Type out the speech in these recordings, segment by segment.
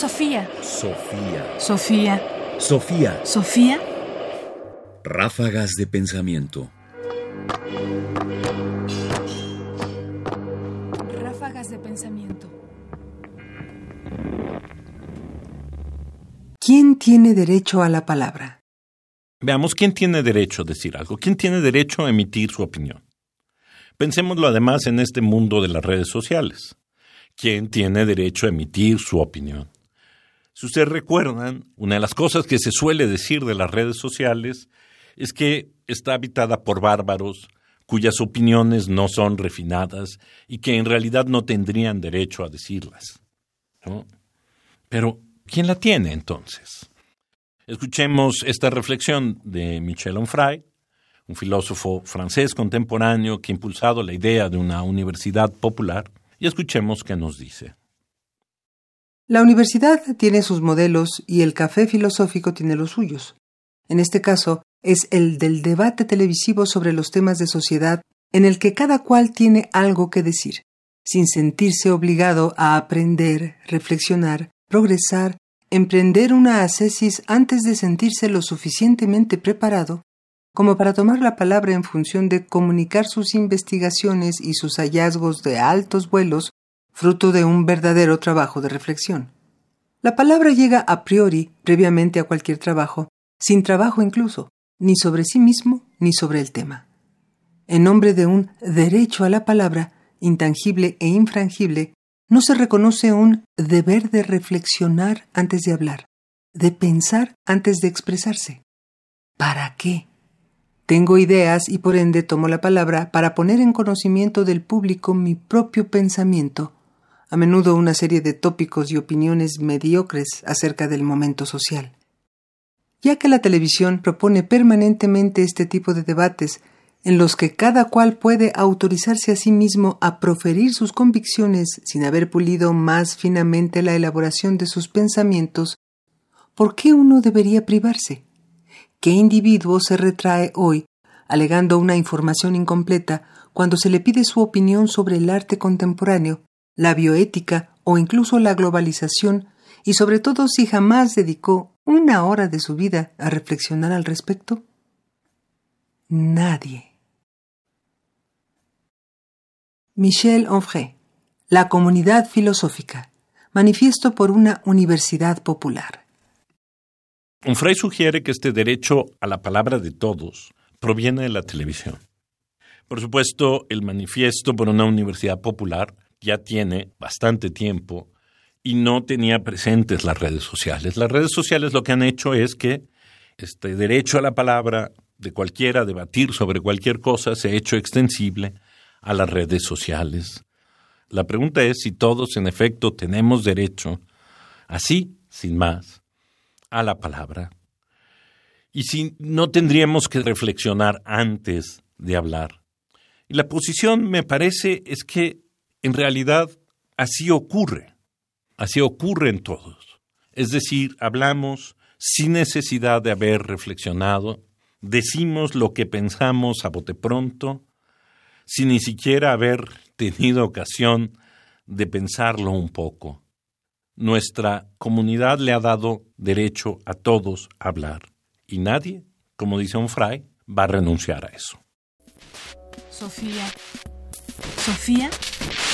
Sofía. Sofía. Sofía. Sofía. Sofía. Ráfagas de pensamiento. Ráfagas de pensamiento. ¿Quién tiene derecho a la palabra? Veamos quién tiene derecho a decir algo, quién tiene derecho a emitir su opinión. Pensémoslo además en este mundo de las redes sociales. ¿Quién tiene derecho a emitir su opinión? Si ustedes recuerdan, una de las cosas que se suele decir de las redes sociales es que está habitada por bárbaros cuyas opiniones no son refinadas y que en realidad no tendrían derecho a decirlas. Pero, ¿quién la tiene entonces? Escuchemos esta reflexión de Michel Onfray, un filósofo francés contemporáneo que ha impulsado la idea de una universidad popular, y escuchemos qué nos dice. La universidad tiene sus modelos y el café filosófico tiene los suyos. En este caso, es el del debate televisivo sobre los temas de sociedad en el que cada cual tiene algo que decir, sin sentirse obligado a aprender, reflexionar, progresar, emprender una ascesis antes de sentirse lo suficientemente preparado como para tomar la palabra en función de comunicar sus investigaciones y sus hallazgos de altos vuelos, fruto de un verdadero trabajo de reflexión. La palabra llega a priori, previamente a cualquier trabajo, sin trabajo incluso, ni sobre sí mismo ni sobre el tema. En nombre de un derecho a la palabra, intangible e infrangible, no se reconoce un deber de reflexionar antes de hablar, de pensar antes de expresarse. ¿Para qué? Tengo ideas y por ende tomo la palabra para poner en conocimiento del público mi propio pensamiento, a menudo una serie de tópicos y opiniones mediocres acerca del momento social. Ya que la televisión propone permanentemente este tipo de debates en los que cada cual puede autorizarse a sí mismo a proferir sus convicciones sin haber pulido más finamente la elaboración de sus pensamientos, ¿por qué uno debería privarse? ¿Qué individuo se retrae hoy alegando una información incompleta cuando se le pide su opinión sobre el arte contemporáneo, la bioética o incluso la globalización, y sobre todo si jamás dedicó una hora de su vida a reflexionar al respecto? Nadie. Michel Onfray, La Comunidad Filosófica, Manifiesto por una Universidad Popular. Onfray sugiere que este derecho a la palabra de todos proviene de la televisión. Por supuesto, el manifiesto por una universidad popular ya tiene bastante tiempo y no tenía presentes las redes sociales. Las redes sociales lo que han hecho es que este derecho a la palabra de cualquiera, debatir sobre cualquier cosa, se ha hecho extensible a las redes sociales. La pregunta es si todos en efecto tenemos derecho, así, sin más, a la palabra. Y si no tendríamos que reflexionar antes de hablar. Y la posición, me parece, es que en realidad así ocurre. Así ocurre en todos. Es decir, hablamos sin necesidad de haber reflexionado, decimos lo que pensamos a bote pronto, sin ni siquiera haber tenido ocasión de pensarlo un poco. Nuestra comunidad le ha dado derecho a todos a hablar y nadie, como dice un fray, va a renunciar a eso. Sofía. Sofía.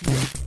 Thank you.